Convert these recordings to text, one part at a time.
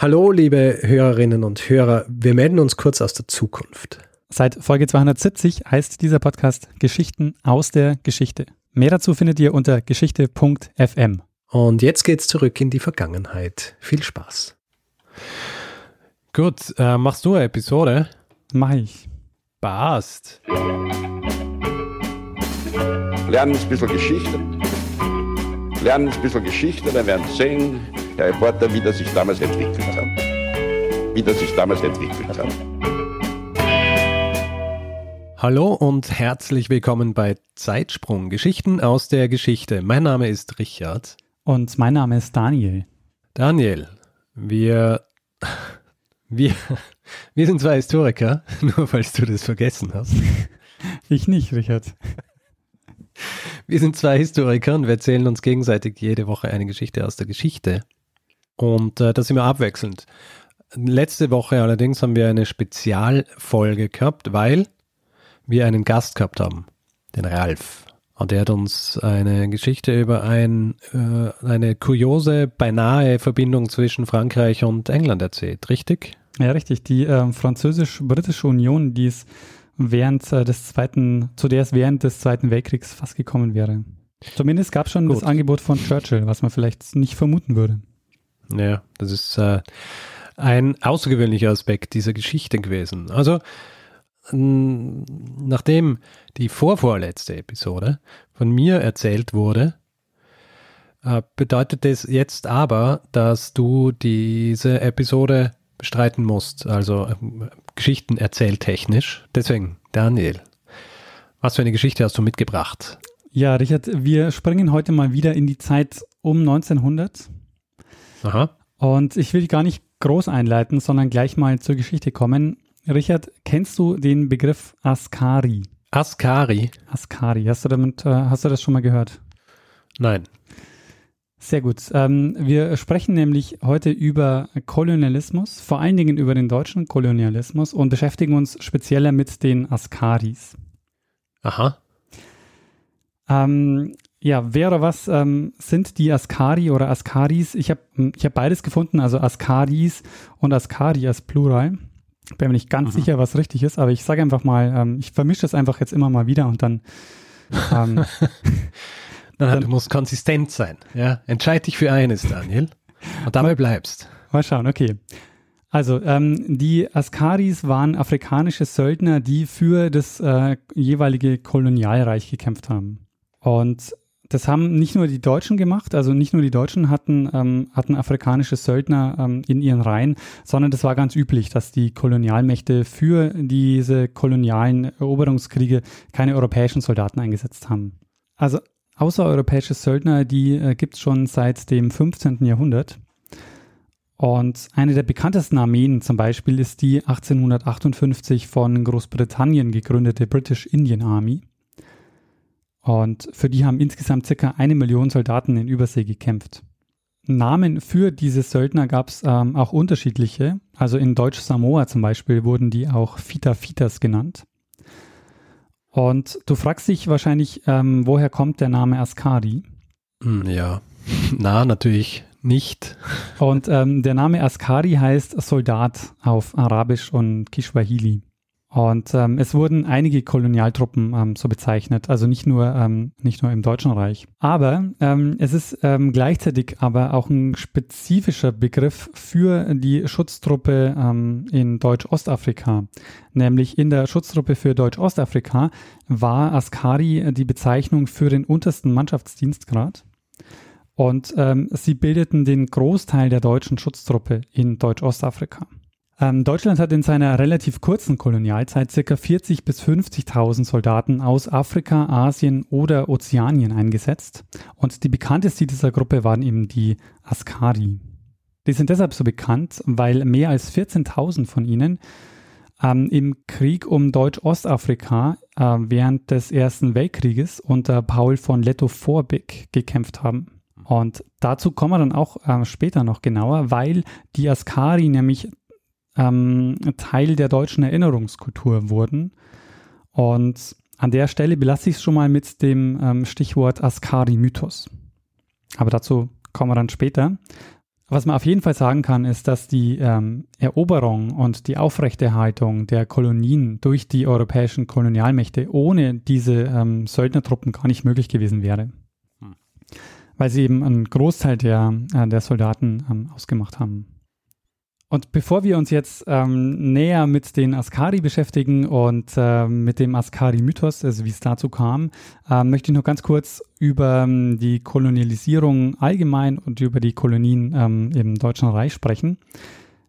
Hallo, liebe Hörerinnen und Hörer. Wir melden uns kurz aus der Zukunft. Seit Folge 270 heißt dieser Podcast Geschichten aus der Geschichte. Mehr dazu findet ihr unter geschichte.fm. Und jetzt geht's zurück in die Vergangenheit. Viel Spaß. Gut, äh, machst du eine Episode? Mach ich. Passt. Lernen ein bisschen Geschichte. Lernen ein bisschen Geschichte, dann werden Sie sehen, der Reporter, wie das sich damals entwickelt hat. Wie das sich damals entwickelt hat. Hallo und herzlich willkommen bei Zeitsprung, Geschichten aus der Geschichte. Mein Name ist Richard. Und mein Name ist Daniel. Daniel, wir, wir, wir sind zwei Historiker, nur falls du das vergessen hast. Ich nicht, Richard. Wir sind zwei Historiker und wir erzählen uns gegenseitig jede Woche eine Geschichte aus der Geschichte. Und äh, das immer abwechselnd. Letzte Woche allerdings haben wir eine Spezialfolge gehabt, weil wir einen Gast gehabt haben, den Ralf. Und der hat uns eine Geschichte über ein, äh, eine kuriose, beinahe Verbindung zwischen Frankreich und England erzählt, richtig? Ja, richtig. Die äh, französisch-britische Union, die es während äh, des zweiten, zu der es während des Zweiten Weltkriegs fast gekommen wäre. Zumindest gab es schon Gut. das Angebot von Churchill, was man vielleicht nicht vermuten würde. Ja, das ist äh, ein außergewöhnlicher Aspekt dieser Geschichte gewesen. Also, nachdem die vorvorletzte Episode von mir erzählt wurde, äh, bedeutet das jetzt aber, dass du diese Episode bestreiten musst, also äh, Geschichten erzähltechnisch. Deswegen, Daniel, was für eine Geschichte hast du mitgebracht? Ja, Richard, wir springen heute mal wieder in die Zeit um 1900. Aha. Und ich will gar nicht groß einleiten, sondern gleich mal zur Geschichte kommen. Richard, kennst du den Begriff Askari? Askari? Askari. Hast du, damit, äh, hast du das schon mal gehört? Nein. Sehr gut. Ähm, wir sprechen nämlich heute über Kolonialismus, vor allen Dingen über den deutschen Kolonialismus und beschäftigen uns spezieller mit den Askaris. Aha. Ähm, ja, wer oder was ähm, sind die Askari oder Askaris? Ich habe ich hab beides gefunden, also Askaris und Askari als Plural. Bin mir nicht ganz mhm. sicher, was richtig ist, aber ich sage einfach mal, ähm, ich vermische das einfach jetzt immer mal wieder und dann. Ähm, dann, dann, du musst konsistent sein. Ja? Entscheid dich für eines, Daniel. Und dabei bleibst. Mal schauen, okay. Also, ähm, die Askaris waren afrikanische Söldner, die für das äh, jeweilige Kolonialreich gekämpft haben. Und das haben nicht nur die Deutschen gemacht, also nicht nur die Deutschen hatten, ähm, hatten afrikanische Söldner ähm, in ihren Reihen, sondern das war ganz üblich, dass die Kolonialmächte für diese kolonialen Eroberungskriege keine europäischen Soldaten eingesetzt haben. Also außereuropäische Söldner, die äh, gibt es schon seit dem 15. Jahrhundert. Und eine der bekanntesten Armeen zum Beispiel ist die 1858 von Großbritannien gegründete British Indian Army. Und für die haben insgesamt circa eine Million Soldaten in Übersee gekämpft. Namen für diese Söldner gab es ähm, auch unterschiedliche. Also in Deutsch-Samoa zum Beispiel wurden die auch Fita Fitas genannt. Und du fragst dich wahrscheinlich, ähm, woher kommt der Name Askari? Hm, ja, na, natürlich nicht. Und ähm, der Name Askari heißt Soldat auf Arabisch und Kishwahili. Und ähm, es wurden einige Kolonialtruppen ähm, so bezeichnet, also nicht nur, ähm, nicht nur im Deutschen Reich. Aber ähm, es ist ähm, gleichzeitig aber auch ein spezifischer Begriff für die Schutztruppe ähm, in Deutsch-Ostafrika. Nämlich in der Schutztruppe für Deutsch-Ostafrika war Askari die Bezeichnung für den untersten Mannschaftsdienstgrad. Und ähm, sie bildeten den Großteil der deutschen Schutztruppe in Deutsch-Ostafrika. Ähm, Deutschland hat in seiner relativ kurzen Kolonialzeit ca. 40.000 bis 50.000 Soldaten aus Afrika, Asien oder Ozeanien eingesetzt. Und die bekannteste dieser Gruppe waren eben die Askari. Die sind deshalb so bekannt, weil mehr als 14.000 von ihnen ähm, im Krieg um Deutsch-Ostafrika äh, während des Ersten Weltkrieges unter Paul von Lettow-Vorbeck gekämpft haben. Und dazu kommen wir dann auch äh, später noch genauer, weil die Askari nämlich ähm, Teil der deutschen Erinnerungskultur wurden. Und an der Stelle belasse ich es schon mal mit dem ähm, Stichwort Askari-Mythos. Aber dazu kommen wir dann später. was man auf jeden Fall sagen kann, ist, dass die ähm, Eroberung und die Aufrechterhaltung der Kolonien durch die europäischen Kolonialmächte ohne diese ähm, Söldnertruppen gar nicht möglich gewesen wäre. Hm. Weil sie eben einen Großteil der, äh, der Soldaten ähm, ausgemacht haben. Und bevor wir uns jetzt ähm, näher mit den Askari beschäftigen und äh, mit dem Askari-Mythos, also wie es dazu kam, äh, möchte ich noch ganz kurz über ähm, die Kolonialisierung allgemein und über die Kolonien ähm, im Deutschen Reich sprechen.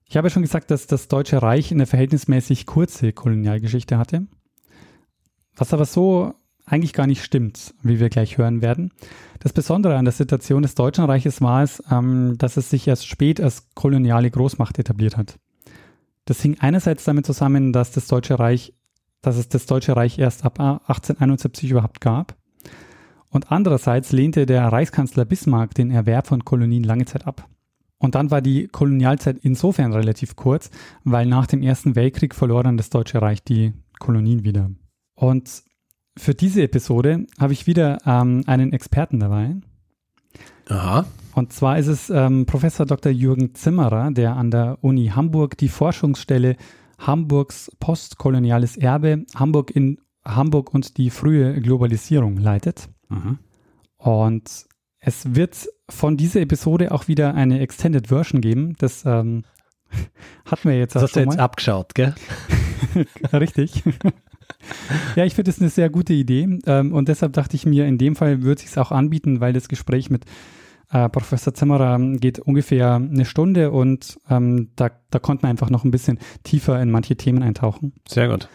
Ich habe ja schon gesagt, dass das Deutsche Reich eine verhältnismäßig kurze Kolonialgeschichte hatte. Was aber so eigentlich gar nicht stimmt, wie wir gleich hören werden. Das Besondere an der Situation des Deutschen Reiches war es, ähm, dass es sich erst spät als koloniale Großmacht etabliert hat. Das hing einerseits damit zusammen, dass das Deutsche Reich, dass es das Deutsche Reich erst ab 1871 überhaupt gab. Und andererseits lehnte der Reichskanzler Bismarck den Erwerb von Kolonien lange Zeit ab. Und dann war die Kolonialzeit insofern relativ kurz, weil nach dem Ersten Weltkrieg verlor dann das Deutsche Reich die Kolonien wieder. Und für diese Episode habe ich wieder ähm, einen Experten dabei. Aha. Und zwar ist es ähm, Professor Dr. Jürgen Zimmerer, der an der Uni Hamburg die Forschungsstelle Hamburgs postkoloniales Erbe, Hamburg in Hamburg und die frühe Globalisierung leitet. Mhm. Und es wird von dieser Episode auch wieder eine Extended Version geben. Das ähm, hatten wir jetzt das hast du jetzt mal. abgeschaut, gell? Richtig. ja, ich finde es eine sehr gute Idee ähm, und deshalb dachte ich mir, in dem Fall würde es sich auch anbieten, weil das Gespräch mit äh, Professor Zimmerer geht ungefähr eine Stunde und ähm, da, da konnte man einfach noch ein bisschen tiefer in manche Themen eintauchen. Sehr gut.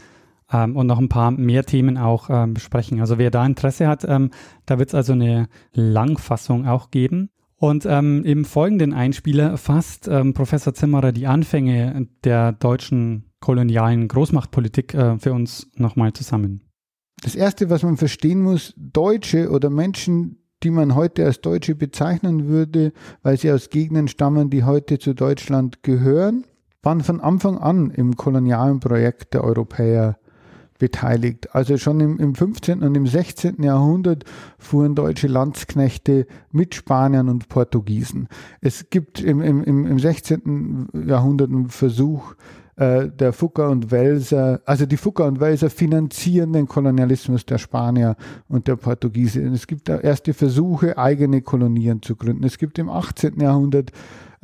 Ähm, und noch ein paar mehr Themen auch ähm, besprechen. Also wer da Interesse hat, ähm, da wird es also eine Langfassung auch geben. Und ähm, im folgenden Einspieler fasst Professor Zimmerer die Anfänge der deutschen kolonialen Großmachtpolitik äh, für uns nochmal zusammen. Das Erste, was man verstehen muss, Deutsche oder Menschen, die man heute als Deutsche bezeichnen würde, weil sie aus Gegenden stammen, die heute zu Deutschland gehören, waren von Anfang an im kolonialen Projekt der Europäer beteiligt. Also schon im, im 15. und im 16. Jahrhundert fuhren deutsche Landsknechte mit Spaniern und Portugiesen. Es gibt im, im, im 16. Jahrhundert einen Versuch, äh, der Fucker und Welser, also die Fucker und Welser finanzieren den Kolonialismus der Spanier und der Portugiesen. Es gibt erste Versuche, eigene Kolonien zu gründen. Es gibt im 18. Jahrhundert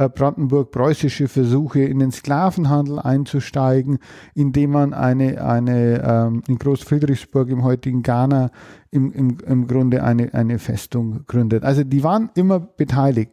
äh, Brandenburg-preußische Versuche, in den Sklavenhandel einzusteigen, indem man eine, eine ähm, in Großfriedrichsburg im heutigen Ghana im, im, im Grunde eine, eine Festung gründet. Also die waren immer beteiligt.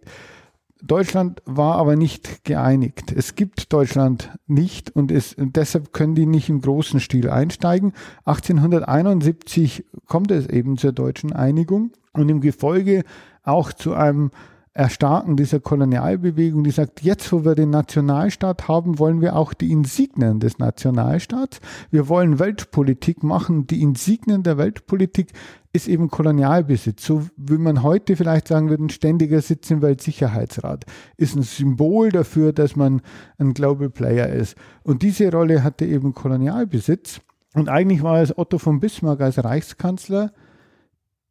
Deutschland war aber nicht geeinigt. Es gibt Deutschland nicht und, es, und deshalb können die nicht im großen Stil einsteigen. 1871 kommt es eben zur deutschen Einigung und im Gefolge auch zu einem Erstarken dieser Kolonialbewegung, die sagt, jetzt wo wir den Nationalstaat haben, wollen wir auch die Insignien des Nationalstaats. Wir wollen Weltpolitik machen. Die Insignien der Weltpolitik ist eben Kolonialbesitz. So wie man heute vielleicht sagen würde, ein ständiger Sitz im Weltsicherheitsrat ist ein Symbol dafür, dass man ein Global Player ist. Und diese Rolle hatte eben Kolonialbesitz. Und eigentlich war es Otto von Bismarck als Reichskanzler,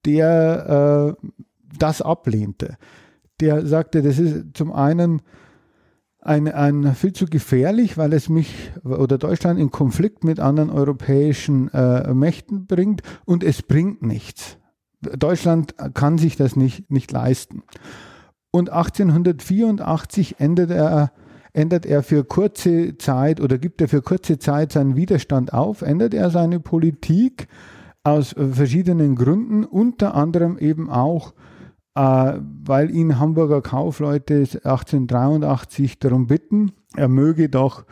der äh, das ablehnte der sagte, das ist zum einen ein, ein viel zu gefährlich, weil es mich oder Deutschland in Konflikt mit anderen europäischen äh, Mächten bringt und es bringt nichts. Deutschland kann sich das nicht, nicht leisten. Und 1884 ändert er, ändert er für kurze Zeit oder gibt er für kurze Zeit seinen Widerstand auf, ändert er seine Politik aus verschiedenen Gründen, unter anderem eben auch äh, weil ihn Hamburger Kaufleute 1883 darum bitten, er möge doch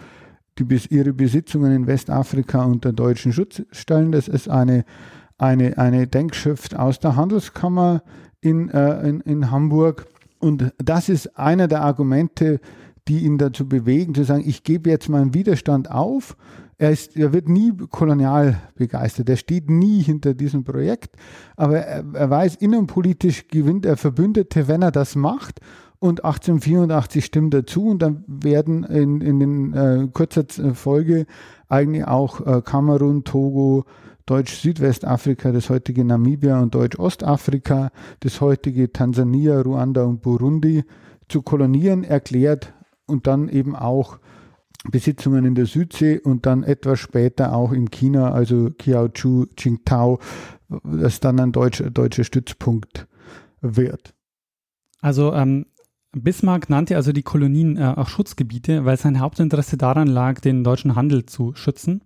die, ihre Besitzungen in Westafrika unter deutschen Schutz stellen. Das ist eine, eine, eine Denkschrift aus der Handelskammer in, äh, in, in Hamburg. Und das ist einer der Argumente, die ihn dazu bewegen, zu sagen, ich gebe jetzt meinen Widerstand auf er, ist, er wird nie kolonial begeistert. Er steht nie hinter diesem Projekt. Aber er, er weiß, innenpolitisch gewinnt er Verbündete, wenn er das macht. Und 1884 stimmt dazu und dann werden in, in den, äh, kurzer Folge eigentlich auch äh, Kamerun, Togo, Deutsch-Südwestafrika, das heutige Namibia und Deutsch-Ostafrika, das heutige Tansania, Ruanda und Burundi zu kolonieren erklärt und dann eben auch Besitzungen in der Südsee und dann etwas später auch in China, also Kiaochu, Qingtao, das dann ein deutscher, deutscher Stützpunkt wird. Also ähm, Bismarck nannte also die Kolonien äh, auch Schutzgebiete, weil sein Hauptinteresse daran lag, den deutschen Handel zu schützen.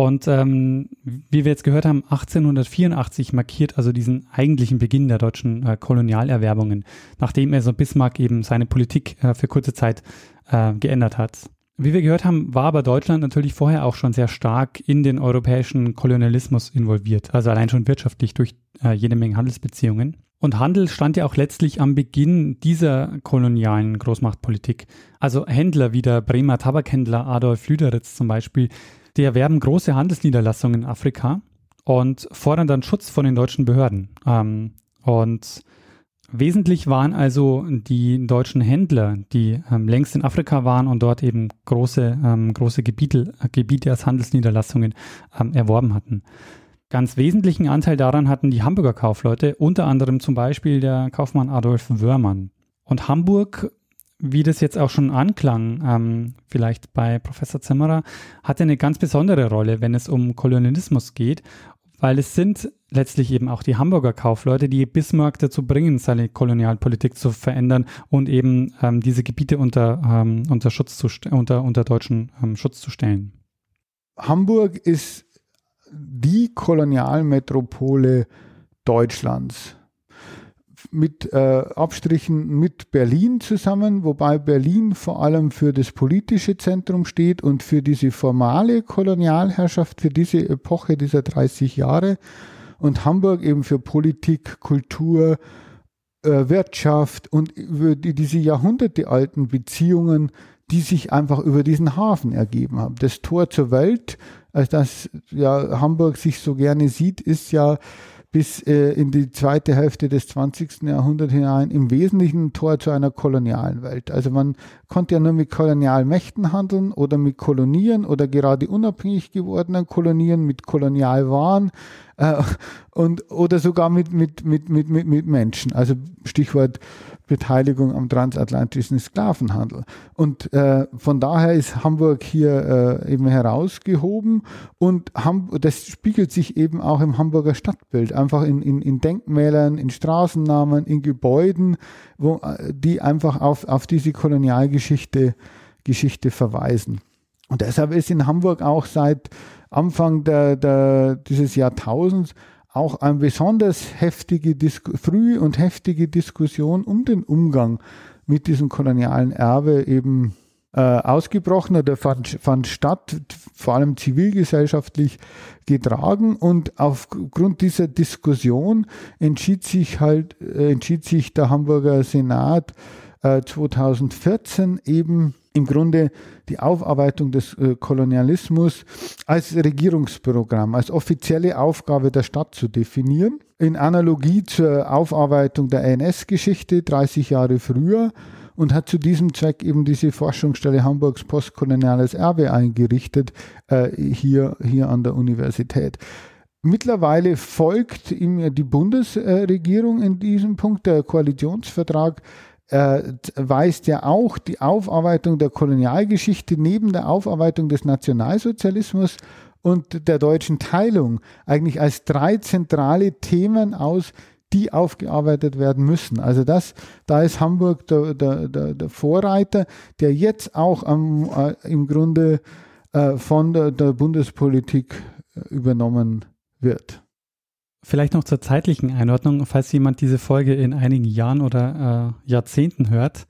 Und ähm, wie wir jetzt gehört haben, 1884 markiert also diesen eigentlichen Beginn der deutschen äh, Kolonialerwerbungen, nachdem er so Bismarck eben seine Politik äh, für kurze Zeit äh, geändert hat. Wie wir gehört haben, war aber Deutschland natürlich vorher auch schon sehr stark in den europäischen Kolonialismus involviert, also allein schon wirtschaftlich durch äh, jede Menge Handelsbeziehungen. Und Handel stand ja auch letztlich am Beginn dieser kolonialen Großmachtpolitik. Also Händler wie der Bremer Tabakhändler Adolf Lüderitz zum Beispiel, die erwerben große Handelsniederlassungen in Afrika und fordern dann Schutz von den deutschen Behörden. Ähm, und Wesentlich waren also die deutschen Händler, die ähm, längst in Afrika waren und dort eben große, ähm, große Gebiete, Gebiete als Handelsniederlassungen ähm, erworben hatten. Ganz wesentlichen Anteil daran hatten die Hamburger Kaufleute, unter anderem zum Beispiel der Kaufmann Adolf Wörmann. Und Hamburg, wie das jetzt auch schon anklang, ähm, vielleicht bei Professor Zimmerer, hatte eine ganz besondere Rolle, wenn es um Kolonialismus geht weil es sind letztlich eben auch die Hamburger Kaufleute, die Bismarck dazu bringen, seine Kolonialpolitik zu verändern und eben ähm, diese Gebiete unter, ähm, unter, Schutz zu unter, unter deutschen ähm, Schutz zu stellen. Hamburg ist die Kolonialmetropole Deutschlands mit äh, Abstrichen mit Berlin zusammen, wobei Berlin vor allem für das politische Zentrum steht und für diese formale Kolonialherrschaft, für diese Epoche dieser 30 Jahre und Hamburg eben für Politik, Kultur, äh, Wirtschaft und über die, diese jahrhundertealten Beziehungen, die sich einfach über diesen Hafen ergeben haben. Das Tor zur Welt, als das ja Hamburg sich so gerne sieht, ist ja bis äh, in die zweite Hälfte des 20. Jahrhunderts hinein im Wesentlichen Tor zu einer kolonialen Welt. Also man konnte ja nur mit Kolonialmächten handeln oder mit Kolonien oder gerade unabhängig gewordenen Kolonien, mit Kolonialwaren äh, und, oder sogar mit, mit, mit, mit, mit, mit Menschen. Also Stichwort Beteiligung am transatlantischen Sklavenhandel. Und äh, von daher ist Hamburg hier äh, eben herausgehoben und Ham das spiegelt sich eben auch im Hamburger Stadtbild, einfach in, in, in Denkmälern, in Straßennamen, in Gebäuden, wo, äh, die einfach auf, auf diese Kolonialgeschichte Geschichte verweisen. Und deshalb ist in Hamburg auch seit Anfang der, der, dieses Jahrtausends auch eine besonders heftige, früh und heftige Diskussion um den Umgang mit diesem kolonialen Erbe eben äh, ausgebrochen oder fand, fand statt, vor allem zivilgesellschaftlich getragen. Und aufgrund dieser Diskussion entschied sich halt, äh, entschied sich der Hamburger Senat äh, 2014 eben im Grunde die Aufarbeitung des äh, Kolonialismus als Regierungsprogramm, als offizielle Aufgabe der Stadt zu definieren. In Analogie zur Aufarbeitung der NS-Geschichte 30 Jahre früher und hat zu diesem Zweck eben diese Forschungsstelle Hamburgs postkoloniales Erbe eingerichtet, äh, hier, hier an der Universität. Mittlerweile folgt ihm die Bundesregierung in diesem Punkt. Der Koalitionsvertrag weist ja auch die Aufarbeitung der Kolonialgeschichte neben der Aufarbeitung des Nationalsozialismus und der deutschen Teilung eigentlich als drei zentrale Themen aus, die aufgearbeitet werden müssen. Also das, da ist Hamburg der, der, der, der Vorreiter, der jetzt auch am, äh, im Grunde äh, von der, der Bundespolitik äh, übernommen wird. Vielleicht noch zur zeitlichen Einordnung, falls jemand diese Folge in einigen Jahren oder äh, Jahrzehnten hört.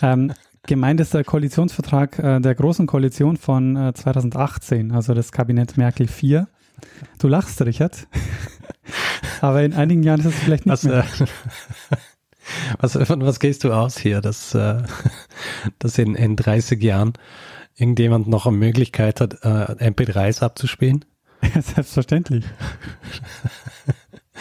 Ähm, gemeint ist der Koalitionsvertrag äh, der Großen Koalition von äh, 2018, also das Kabinett Merkel 4. Du lachst, Richard. Aber in einigen Jahren ist es vielleicht nicht was, mehr. Äh, was, von was gehst du aus hier, dass, äh, dass in, in 30 Jahren irgendjemand noch eine Möglichkeit hat, äh, MP3s abzuspielen? Selbstverständlich.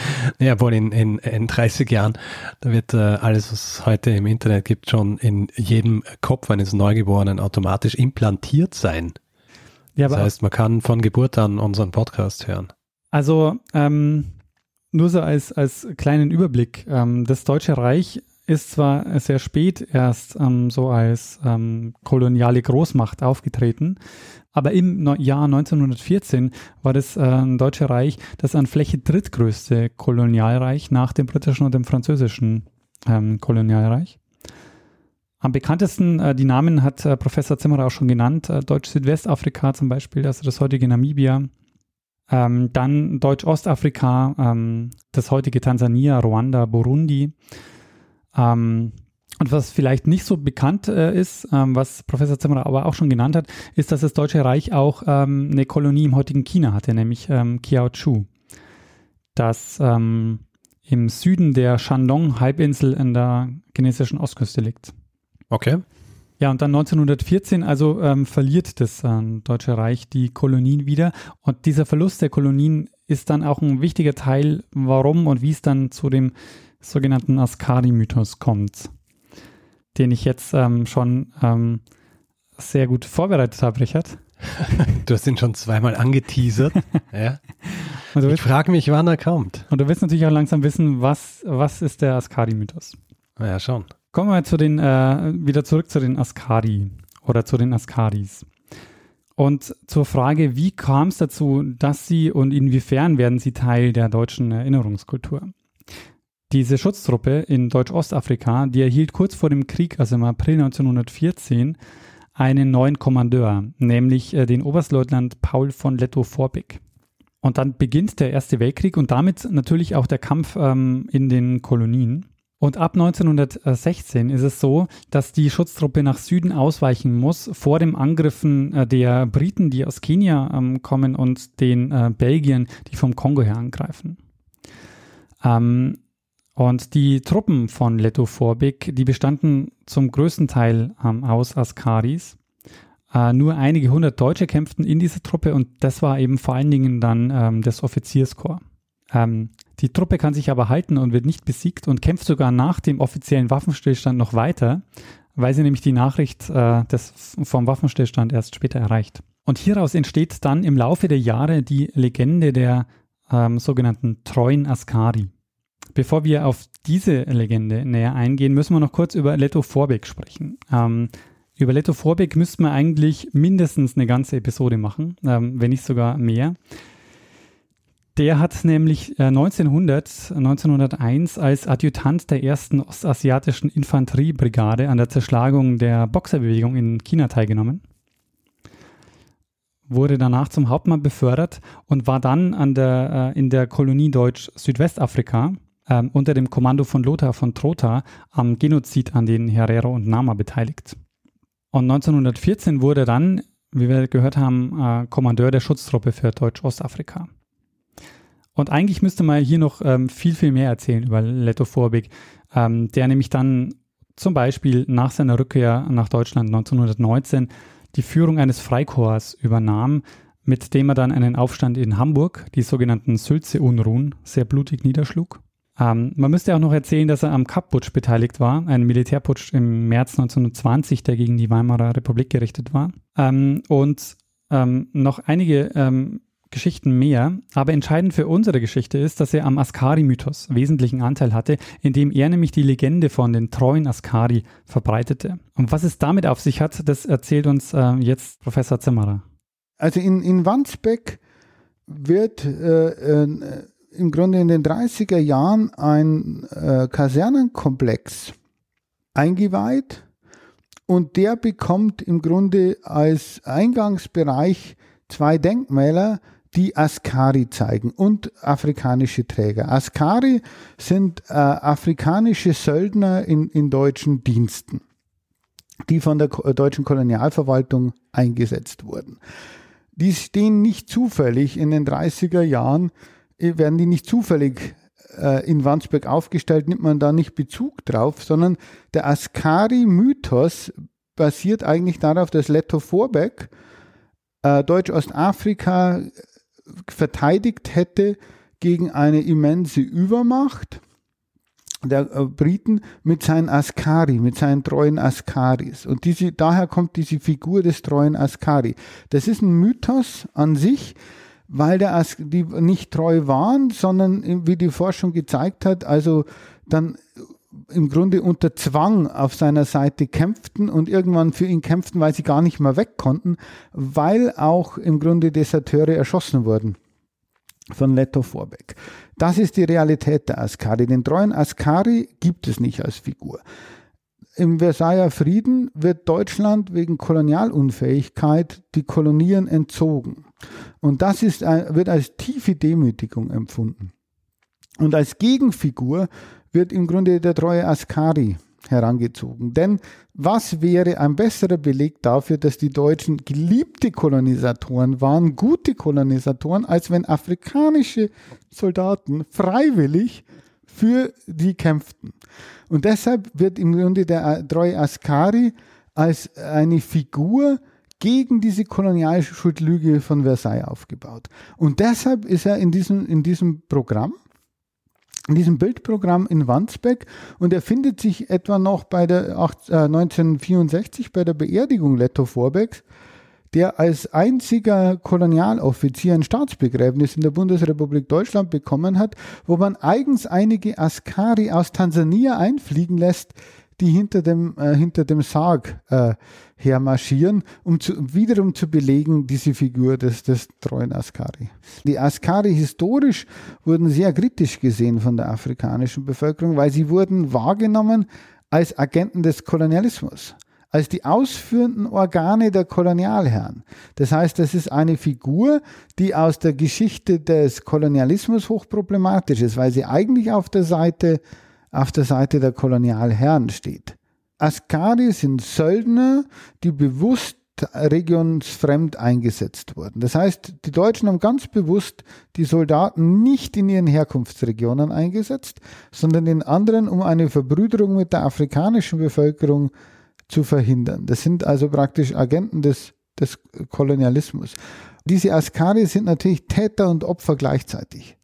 Ja, wohl in, in, in 30 Jahren, da wird äh, alles, was es heute im Internet gibt, schon in jedem Kopf eines Neugeborenen automatisch implantiert sein. Ja, das heißt, man kann von Geburt an unseren Podcast hören. Also ähm, nur so als, als kleinen Überblick. Ähm, das Deutsche Reich ist zwar sehr spät erst ähm, so als ähm, koloniale Großmacht aufgetreten, aber im no Jahr 1914 war das äh, Deutsche Reich das an Fläche drittgrößte Kolonialreich nach dem britischen und dem französischen ähm, Kolonialreich. Am bekanntesten, äh, die Namen hat äh, Professor Zimmerer auch schon genannt, äh, Deutsch-Südwestafrika zum Beispiel, also das heutige Namibia, ähm, dann Deutsch-Ostafrika, ähm, das heutige Tansania, Ruanda, Burundi. Ähm, und was vielleicht nicht so bekannt äh, ist, ähm, was Professor Zimmerer aber auch schon genannt hat, ist, dass das Deutsche Reich auch ähm, eine Kolonie im heutigen China hatte, nämlich ähm, Kiaochu, das ähm, im Süden der Shandong-Halbinsel in der chinesischen Ostküste liegt. Okay. Ja, und dann 1914, also ähm, verliert das äh, Deutsche Reich die Kolonien wieder. Und dieser Verlust der Kolonien ist dann auch ein wichtiger Teil, warum und wie es dann zu dem sogenannten Askari-Mythos kommt, den ich jetzt ähm, schon ähm, sehr gut vorbereitet habe, Richard. Du hast ihn schon zweimal angeteasert. ja. ich frage mich, wann er kommt. Und du willst natürlich auch langsam wissen, was, was ist der Askari-Mythos? Ja, schon. Kommen wir zu den, äh, wieder zurück zu den Askari oder zu den Askaris. Und zur Frage, wie kam es dazu, dass sie und inwiefern werden sie Teil der deutschen Erinnerungskultur? Diese Schutztruppe in Deutsch-Ostafrika, die erhielt kurz vor dem Krieg, also im April 1914, einen neuen Kommandeur, nämlich äh, den Oberstleutnant Paul von Lettow-Vorbeck. Und dann beginnt der Erste Weltkrieg und damit natürlich auch der Kampf ähm, in den Kolonien. Und ab 1916 ist es so, dass die Schutztruppe nach Süden ausweichen muss vor dem Angriffen äh, der Briten, die aus Kenia ähm, kommen, und den äh, Belgiern, die vom Kongo her angreifen. Ähm, und die Truppen von Leto Vorbig, die bestanden zum größten Teil ähm, aus Askaris. Äh, nur einige hundert Deutsche kämpften in dieser Truppe und das war eben vor allen Dingen dann ähm, das Offizierskorps. Ähm, die Truppe kann sich aber halten und wird nicht besiegt und kämpft sogar nach dem offiziellen Waffenstillstand noch weiter, weil sie nämlich die Nachricht äh, des, vom Waffenstillstand erst später erreicht. Und hieraus entsteht dann im Laufe der Jahre die Legende der ähm, sogenannten treuen Askari. Bevor wir auf diese Legende näher eingehen, müssen wir noch kurz über Leto Vorbeck sprechen. Ähm, über Leto Vorbeck müssten wir eigentlich mindestens eine ganze Episode machen, ähm, wenn nicht sogar mehr. Der hat nämlich 1900, äh, 1901 als Adjutant der ersten ostasiatischen Infanteriebrigade an der Zerschlagung der Boxerbewegung in China teilgenommen. Wurde danach zum Hauptmann befördert und war dann an der, äh, in der Kolonie Deutsch Südwestafrika äh, unter dem Kommando von Lothar von Trotha am Genozid an den Herero und Nama beteiligt. Und 1914 wurde dann, wie wir gehört haben, äh, Kommandeur der Schutztruppe für Deutsch-Ostafrika. Und eigentlich müsste man hier noch ähm, viel, viel mehr erzählen über Leto Vorbig, ähm, der nämlich dann zum Beispiel nach seiner Rückkehr nach Deutschland 1919 die Führung eines Freikorps übernahm, mit dem er dann einen Aufstand in Hamburg, die sogenannten Sülze-Unruhen, sehr blutig niederschlug. Ähm, man müsste auch noch erzählen, dass er am Kapp-Putsch beteiligt war, ein Militärputsch im März 1920, der gegen die Weimarer Republik gerichtet war. Ähm, und ähm, noch einige ähm, Geschichten mehr, aber entscheidend für unsere Geschichte ist, dass er am Askari-Mythos wesentlichen Anteil hatte, indem er nämlich die Legende von den treuen Askari verbreitete. Und was es damit auf sich hat, das erzählt uns äh, jetzt Professor Zimmerer. Also in, in Wandsbeck wird äh, äh, im Grunde in den 30er Jahren ein äh, Kasernenkomplex eingeweiht und der bekommt im Grunde als Eingangsbereich zwei Denkmäler, die Askari zeigen und afrikanische Träger. Askari sind äh, afrikanische Söldner in, in deutschen Diensten, die von der äh, deutschen Kolonialverwaltung eingesetzt wurden. Die stehen nicht zufällig in den 30er Jahren, werden die nicht zufällig äh, in Wandsbek aufgestellt, nimmt man da nicht Bezug drauf, sondern der Askari-Mythos basiert eigentlich darauf, dass Leto Vorbeck äh, Deutsch-Ostafrika verteidigt hätte gegen eine immense Übermacht der äh, Briten mit seinen Askari, mit seinen treuen Askaris. Und diese, daher kommt diese Figur des treuen Askari. Das ist ein Mythos an sich, weil der die nicht treu waren, sondern wie die Forschung gezeigt hat, also dann im Grunde unter Zwang auf seiner Seite kämpften und irgendwann für ihn kämpften, weil sie gar nicht mehr weg konnten, weil auch im Grunde Deserteure erschossen wurden von Leto Vorbeck. Das ist die Realität der Askari. Den treuen Askari gibt es nicht als Figur. Im Versailler Frieden wird Deutschland wegen Kolonialunfähigkeit die Kolonien entzogen. Und das ist, wird als tiefe Demütigung empfunden. Und als Gegenfigur wird im Grunde der treue Askari herangezogen. Denn was wäre ein besserer Beleg dafür, dass die Deutschen geliebte Kolonisatoren waren, gute Kolonisatoren, als wenn afrikanische Soldaten freiwillig für die kämpften. Und deshalb wird im Grunde der treue Askari als eine Figur gegen diese Kolonialschuldlüge von Versailles aufgebaut. Und deshalb ist er in diesem, in diesem Programm in diesem Bildprogramm in Wandsbek und er findet sich etwa noch bei der äh, 1964 bei der Beerdigung Letto Vorbecks, der als einziger Kolonialoffizier ein Staatsbegräbnis in der Bundesrepublik Deutschland bekommen hat, wo man eigens einige Askari aus Tansania einfliegen lässt, die hinter dem, äh, hinter dem Sarg äh, hermarschieren, um zu, wiederum zu belegen, diese Figur des, des treuen Askari. Die Askari historisch wurden sehr kritisch gesehen von der afrikanischen Bevölkerung, weil sie wurden wahrgenommen als Agenten des Kolonialismus als die ausführenden Organe der Kolonialherren. Das heißt, das ist eine Figur, die aus der Geschichte des Kolonialismus hochproblematisch ist, weil sie eigentlich auf der Seite auf der Seite der Kolonialherren steht. Askari sind Söldner, die bewusst regionsfremd eingesetzt wurden. Das heißt, die Deutschen haben ganz bewusst die Soldaten nicht in ihren Herkunftsregionen eingesetzt, sondern in anderen, um eine Verbrüderung mit der afrikanischen Bevölkerung zu verhindern. Das sind also praktisch Agenten des, des Kolonialismus. Diese Askari sind natürlich Täter und Opfer gleichzeitig.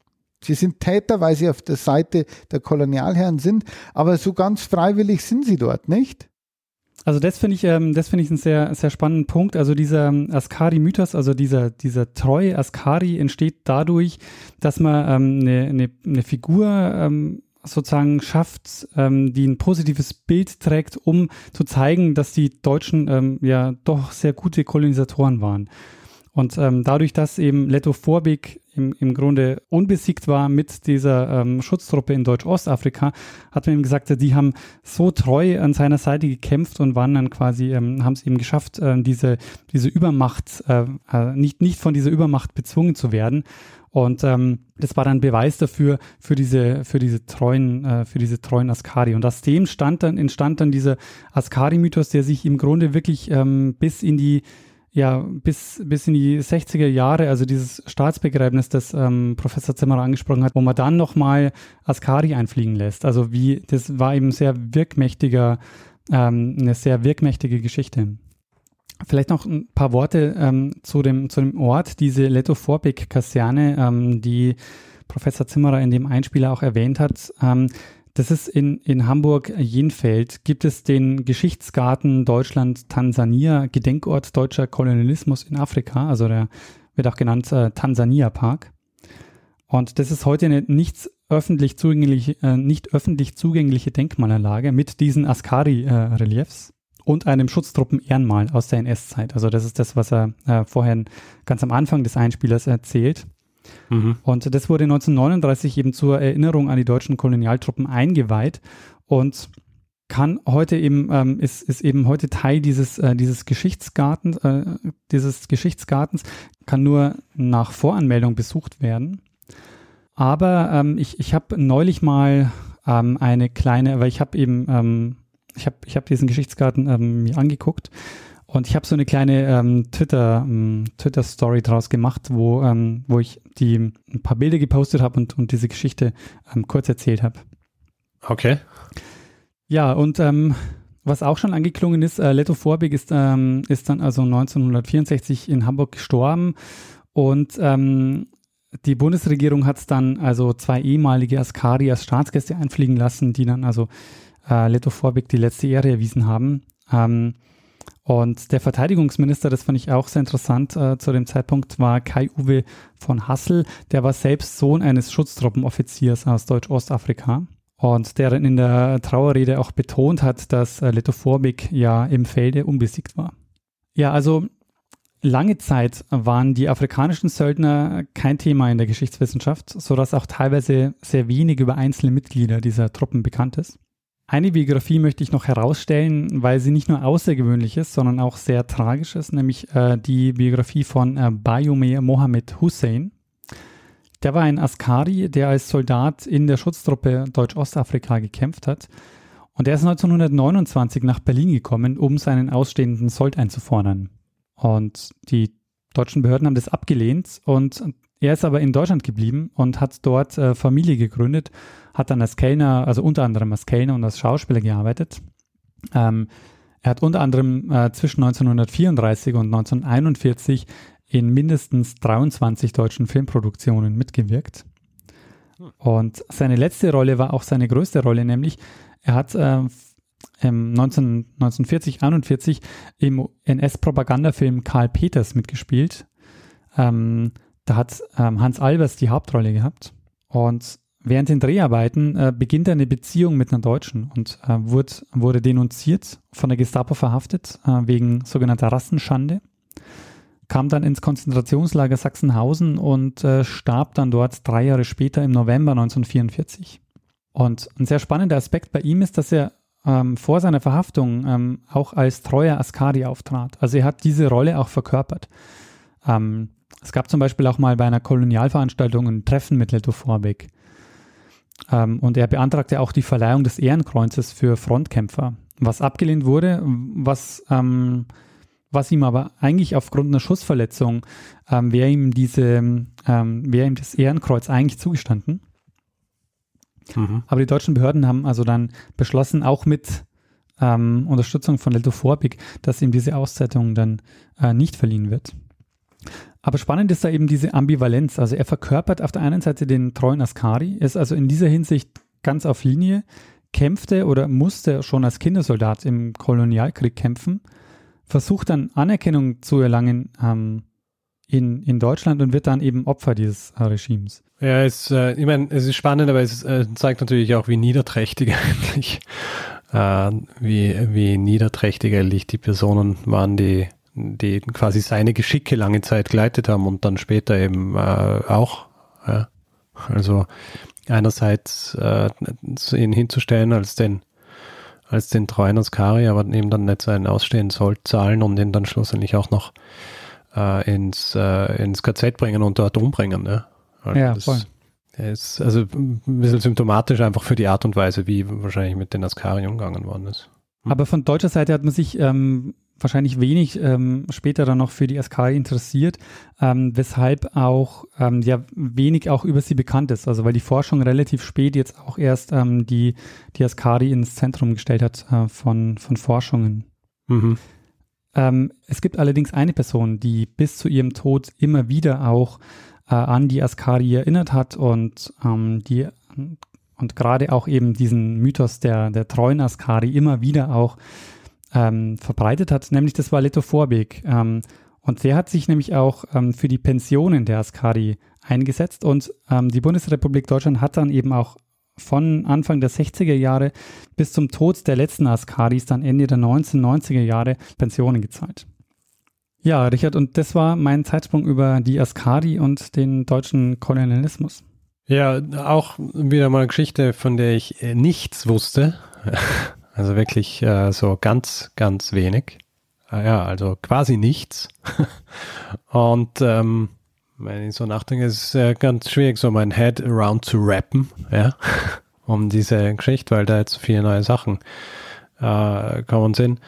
Sie sind Täter, weil sie auf der Seite der Kolonialherren sind, aber so ganz freiwillig sind sie dort nicht. Also das finde ich, ähm, das finde ich einen sehr, sehr spannenden Punkt. Also dieser ähm, Askari-Mythos, also dieser, dieser treue Askari entsteht dadurch, dass man ähm, eine, eine, eine Figur ähm, sozusagen schafft, ähm, die ein positives Bild trägt, um zu zeigen, dass die Deutschen ähm, ja doch sehr gute Kolonisatoren waren. Und ähm, dadurch, dass eben Leto Vorbig im, im Grunde unbesiegt war mit dieser ähm, Schutztruppe in Deutsch-Ostafrika, hat man ihm gesagt, die haben so treu an seiner Seite gekämpft und waren dann quasi, ähm, haben es eben geschafft, äh, diese, diese Übermacht, äh, äh, nicht, nicht von dieser Übermacht bezwungen zu werden. Und ähm, das war dann Beweis dafür, für diese, für diese treuen, äh, für diese treuen Askari. Und aus dem stand dann, entstand dann dieser Askari-Mythos, der sich im Grunde wirklich ähm, bis in die ja, bis, bis in die 60er Jahre, also dieses Staatsbegräbnis, das ähm, Professor Zimmerer angesprochen hat, wo man dann nochmal Askari einfliegen lässt. Also wie, das war eben sehr wirkmächtiger, ähm, eine sehr wirkmächtige Geschichte. Vielleicht noch ein paar Worte ähm, zu, dem, zu dem Ort, diese Leto Vorbeck-Kaserne, ähm, die Professor Zimmerer in dem Einspieler auch erwähnt hat. Das ist in, in Hamburg-Jenfeld. Gibt es den Geschichtsgarten Deutschland-Tansania, Gedenkort deutscher Kolonialismus in Afrika. Also der wird auch genannt äh, Tansania Park. Und das ist heute eine nicht öffentlich zugängliche, äh, nicht öffentlich zugängliche Denkmalanlage mit diesen Askari-Reliefs äh, und einem Schutztruppen-Ehrenmal aus der NS-Zeit. Also das ist das, was er äh, vorher ganz am Anfang des Einspielers erzählt. Mhm. Und das wurde 1939 eben zur Erinnerung an die deutschen Kolonialtruppen eingeweiht und kann heute eben, ähm, ist, ist eben heute Teil dieses, äh, dieses Geschichtsgartens, äh, dieses Geschichtsgartens, kann nur nach Voranmeldung besucht werden. Aber ähm, ich, ich habe neulich mal ähm, eine kleine, weil ich habe eben, ähm, ich habe ich hab diesen Geschichtsgarten ähm, mir angeguckt und ich habe so eine kleine ähm, Twitter, ähm, Twitter-Story draus gemacht, wo, ähm, wo ich die ein paar Bilder gepostet habe und, und diese Geschichte ähm, kurz erzählt habe. Okay. Ja, und ähm, was auch schon angeklungen ist, äh, Leto Vorbig ist, ähm, ist dann also 1964 in Hamburg gestorben und die Bundesregierung hat dann also zwei ehemalige Askari als Staatsgäste einfliegen lassen, die dann also äh, Leto Vorbig die letzte Ehre erwiesen haben. Und der Verteidigungsminister, das fand ich auch sehr interessant äh, zu dem Zeitpunkt, war Kai-Uwe von Hassel. Der war selbst Sohn eines Schutztruppenoffiziers aus Deutsch-Ostafrika. und der in der Trauerrede auch betont hat, dass äh, Letoforbik ja im Felde unbesiegt war. Ja, also lange Zeit waren die afrikanischen Söldner kein Thema in der Geschichtswissenschaft, sodass auch teilweise sehr wenig über einzelne Mitglieder dieser Truppen bekannt ist. Eine Biografie möchte ich noch herausstellen, weil sie nicht nur außergewöhnlich ist, sondern auch sehr tragisch ist, nämlich äh, die Biografie von äh, Bayume Mohammed Hussein. Der war ein Askari, der als Soldat in der Schutztruppe Deutsch-Ostafrika gekämpft hat. Und er ist 1929 nach Berlin gekommen, um seinen ausstehenden Sold einzufordern. Und die deutschen Behörden haben das abgelehnt und er ist aber in Deutschland geblieben und hat dort äh, Familie gegründet, hat dann als Kellner, also unter anderem als Kellner und als Schauspieler gearbeitet. Ähm, er hat unter anderem äh, zwischen 1934 und 1941 in mindestens 23 deutschen Filmproduktionen mitgewirkt. Hm. Und seine letzte Rolle war auch seine größte Rolle, nämlich er hat äh, 19, 1940, 41 im NS-Propagandafilm Karl Peters mitgespielt. Ähm, da hat ähm, Hans Albers die Hauptrolle gehabt. Und während den Dreharbeiten äh, beginnt er eine Beziehung mit einer Deutschen und äh, wurde, wurde denunziert, von der Gestapo verhaftet, äh, wegen sogenannter Rassenschande kam dann ins Konzentrationslager Sachsenhausen und äh, starb dann dort drei Jahre später im November 1944. Und ein sehr spannender Aspekt bei ihm ist, dass er ähm, vor seiner Verhaftung ähm, auch als treuer Askari auftrat. Also er hat diese Rolle auch verkörpert. Ähm, es gab zum Beispiel auch mal bei einer Kolonialveranstaltung ein Treffen mit Leto Vorbeck. Ähm, und er beantragte auch die Verleihung des Ehrenkreuzes für Frontkämpfer, was abgelehnt wurde, was ähm, was ihm aber eigentlich aufgrund einer Schussverletzung ähm, wäre ihm diese, ähm, wäre ihm das Ehrenkreuz eigentlich zugestanden. Mhm. Aber die deutschen Behörden haben also dann beschlossen, auch mit ähm, Unterstützung von Leto Vorbig, dass ihm diese Auszeichnung dann äh, nicht verliehen wird. Aber spannend ist da eben diese Ambivalenz. Also er verkörpert auf der einen Seite den treuen Askari, ist also in dieser Hinsicht ganz auf Linie, kämpfte oder musste schon als Kindersoldat im Kolonialkrieg kämpfen versucht dann Anerkennung zu erlangen ähm, in, in Deutschland und wird dann eben Opfer dieses äh, Regimes. Ja, es, äh, ich meine, es ist spannend, aber es äh, zeigt natürlich auch, wie niederträchtig eigentlich, äh, wie, wie niederträchtig eigentlich die Personen waren, die, die quasi seine Geschicke lange Zeit geleitet haben und dann später eben äh, auch. Ja. Also einerseits äh, ihn hinzustellen als den als den treuen Askari, aber eben dann nicht seinen ausstehenden Sold zahlen und ihn dann schlussendlich auch noch äh, ins, äh, ins KZ bringen und dort umbringen. Ne? Also ja, voll. ist also ein bisschen symptomatisch einfach für die Art und Weise, wie wahrscheinlich mit den Askari umgegangen worden ist. Hm. Aber von deutscher Seite hat man sich ähm, wahrscheinlich wenig ähm, später dann noch für die Askari interessiert, ähm, weshalb auch ähm, ja wenig auch über sie bekannt ist. Also weil die Forschung relativ spät jetzt auch erst ähm, die, die Askari ins Zentrum gestellt hat äh, von, von Forschungen. Mhm. Ähm, es gibt allerdings eine Person, die bis zu ihrem Tod immer wieder auch äh, an die Askari erinnert hat und ähm, die und gerade auch eben diesen Mythos der, der treuen Askari immer wieder auch ähm, verbreitet hat, nämlich das war Leto Vorbeek. Ähm, und der hat sich nämlich auch ähm, für die Pensionen der Askari eingesetzt und ähm, die Bundesrepublik Deutschland hat dann eben auch von Anfang der 60er Jahre bis zum Tod der letzten Askaris dann Ende der 1990er Jahre Pensionen gezahlt. Ja, Richard, und das war mein Zeitsprung über die Askari und den deutschen Kolonialismus. Ja, auch wieder mal eine Geschichte, von der ich äh, nichts wusste. Also wirklich äh, so ganz, ganz wenig. Ah, ja, also quasi nichts. Und ähm, wenn ich so nachdenke, ist es äh, ganz schwierig, so mein Head around zu rappen, ja, um diese Geschichte, weil da jetzt so viele neue Sachen äh, kommen sind.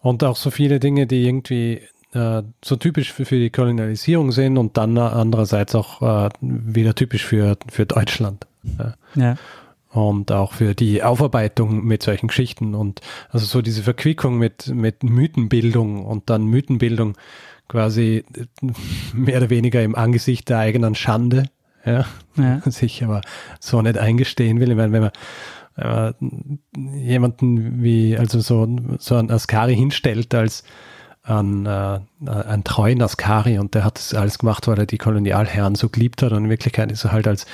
Und auch so viele Dinge, die irgendwie äh, so typisch für, für, die Kolonialisierung sind und dann andererseits auch äh, wieder typisch für, für Deutschland. Ja. ja und auch für die Aufarbeitung mit solchen Geschichten und also so diese Verquickung mit, mit Mythenbildung und dann Mythenbildung quasi mehr oder weniger im Angesicht der eigenen Schande, ja, ja. sich aber so nicht eingestehen will. Ich meine, wenn man, wenn man jemanden wie, also so, so ein Askari hinstellt als, an, äh, einen treuen Askari und der hat das alles gemacht, weil er die Kolonialherren so geliebt hat und in Wirklichkeit ist er halt als,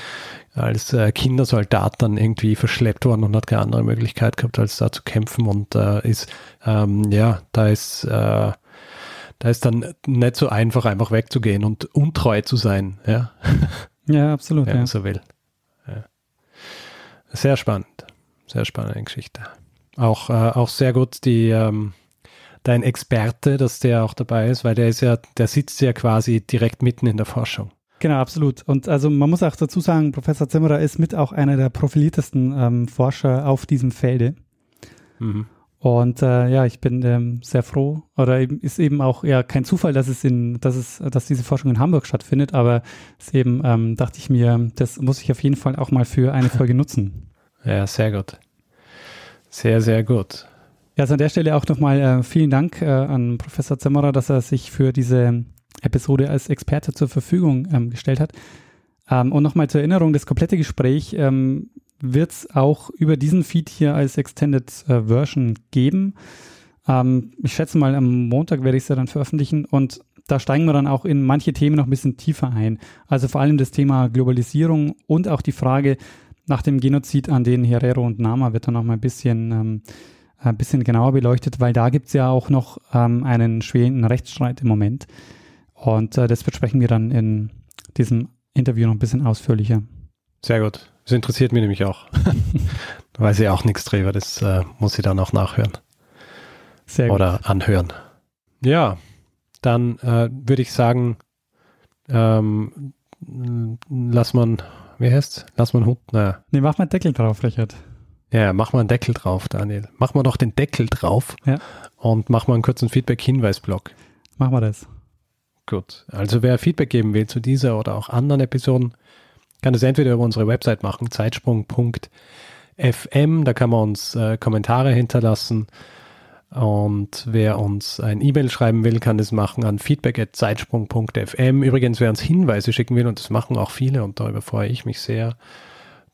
als äh, Kindersoldat dann irgendwie verschleppt worden und hat keine andere Möglichkeit gehabt, als da zu kämpfen und äh, ist, ähm, ja, da ist, äh, da ist dann nicht so einfach, einfach wegzugehen und untreu zu sein, ja. Ja, absolut. Wenn man so will. Ja. Sehr spannend. Sehr spannende Geschichte. Auch, äh, auch sehr gut die, ähm, dein Experte, dass der auch dabei ist, weil der ist ja, der sitzt ja quasi direkt mitten in der Forschung. Genau, absolut. Und also man muss auch dazu sagen, Professor Zimmerer ist mit auch einer der profiliertesten ähm, Forscher auf diesem Felde. Mhm. Und äh, ja, ich bin ähm, sehr froh. Oder eben, ist eben auch ja kein Zufall, dass es in, dass es, dass diese Forschung in Hamburg stattfindet, aber es eben, ähm, dachte ich mir, das muss ich auf jeden Fall auch mal für eine Folge nutzen. Ja, sehr gut. Sehr, sehr gut. Also an der Stelle auch nochmal äh, vielen Dank äh, an Professor Zimmerer, dass er sich für diese Episode als Experte zur Verfügung ähm, gestellt hat. Ähm, und nochmal zur Erinnerung, das komplette Gespräch ähm, wird es auch über diesen Feed hier als Extended äh, Version geben. Ähm, ich schätze mal, am Montag werde ich es ja dann veröffentlichen und da steigen wir dann auch in manche Themen noch ein bisschen tiefer ein. Also vor allem das Thema Globalisierung und auch die Frage nach dem Genozid an den Herero und Nama wird dann noch mal ein bisschen, ähm, ein bisschen genauer beleuchtet, weil da gibt es ja auch noch ähm, einen schweren Rechtsstreit im Moment. Und äh, das besprechen wir dann in diesem Interview noch ein bisschen ausführlicher. Sehr gut. Das interessiert mich nämlich auch. da weiß ich auch nichts drüber. Das äh, muss ich dann auch nachhören. Sehr gut. Oder anhören. Ja, dann äh, würde ich sagen, ähm, lass man, wie heißt Lass man Hund, naja. Nee, mach mal einen Deckel drauf, Richard. Ja, mach mal einen Deckel drauf, Daniel. Mach mal doch den Deckel drauf ja. und mach mal einen kurzen Feedback-Hinweis-Blog. Machen wir das. Gut. Also wer Feedback geben will zu dieser oder auch anderen Episoden, kann das entweder über unsere Website machen, zeitsprung.fm, da kann man uns äh, Kommentare hinterlassen. Und wer uns ein E-Mail schreiben will, kann das machen an feedback.zeitsprung.fm. Übrigens, wer uns Hinweise schicken will, und das machen auch viele, und darüber freue ich mich sehr.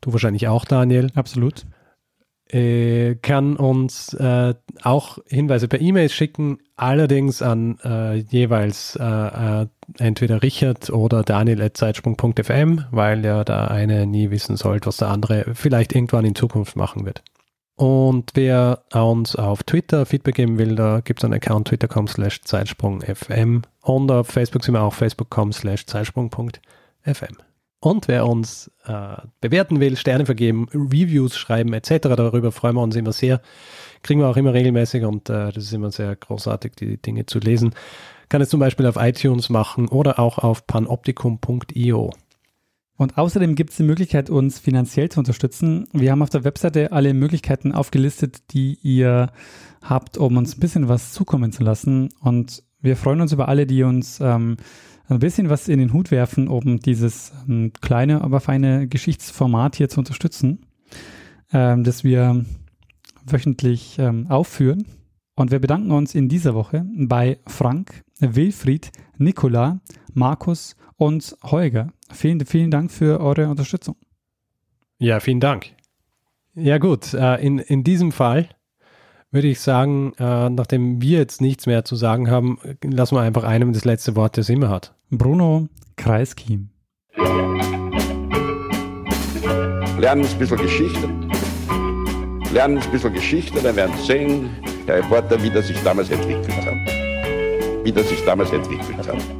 Du wahrscheinlich auch, Daniel. Absolut äh, kann uns äh, auch Hinweise per E-Mail schicken, allerdings an äh, jeweils äh, äh, entweder Richard oder Daniel at Zeitsprung.fm, weil ja der eine nie wissen sollte, was der andere vielleicht irgendwann in Zukunft machen wird. Und wer uns auf Twitter Feedback geben will, da gibt es einen Account twitter.com slash Zeitsprung.fm und auf Facebook sind wir auch facebook.com slash Zeitsprung.fm. Und wer uns äh, bewerten will, Sterne vergeben, Reviews schreiben etc., darüber freuen wir uns immer sehr. Kriegen wir auch immer regelmäßig und äh, das ist immer sehr großartig, die Dinge zu lesen. Kann es zum Beispiel auf iTunes machen oder auch auf panoptikum.io. Und außerdem gibt es die Möglichkeit, uns finanziell zu unterstützen. Wir haben auf der Webseite alle Möglichkeiten aufgelistet, die ihr habt, um uns ein bisschen was zukommen zu lassen. Und wir freuen uns über alle, die uns ähm, ein bisschen was in den Hut werfen, um dieses ähm, kleine, aber feine Geschichtsformat hier zu unterstützen, ähm, das wir wöchentlich ähm, aufführen. Und wir bedanken uns in dieser Woche bei Frank, Wilfried, Nicola, Markus und Holger. Vielen, vielen Dank für eure Unterstützung. Ja, vielen Dank. Ja gut, äh, in, in diesem Fall würde ich sagen, äh, nachdem wir jetzt nichts mehr zu sagen haben, lassen wir einfach einem das letzte Wort, das immer hat. Bruno Kreisky. Lernen ein bisschen Geschichte. Lernen ein bisschen Geschichte, dann werden Sie sehen, der Reporter, wie das sich damals entwickelt hat. Wie das sich damals entwickelt hat.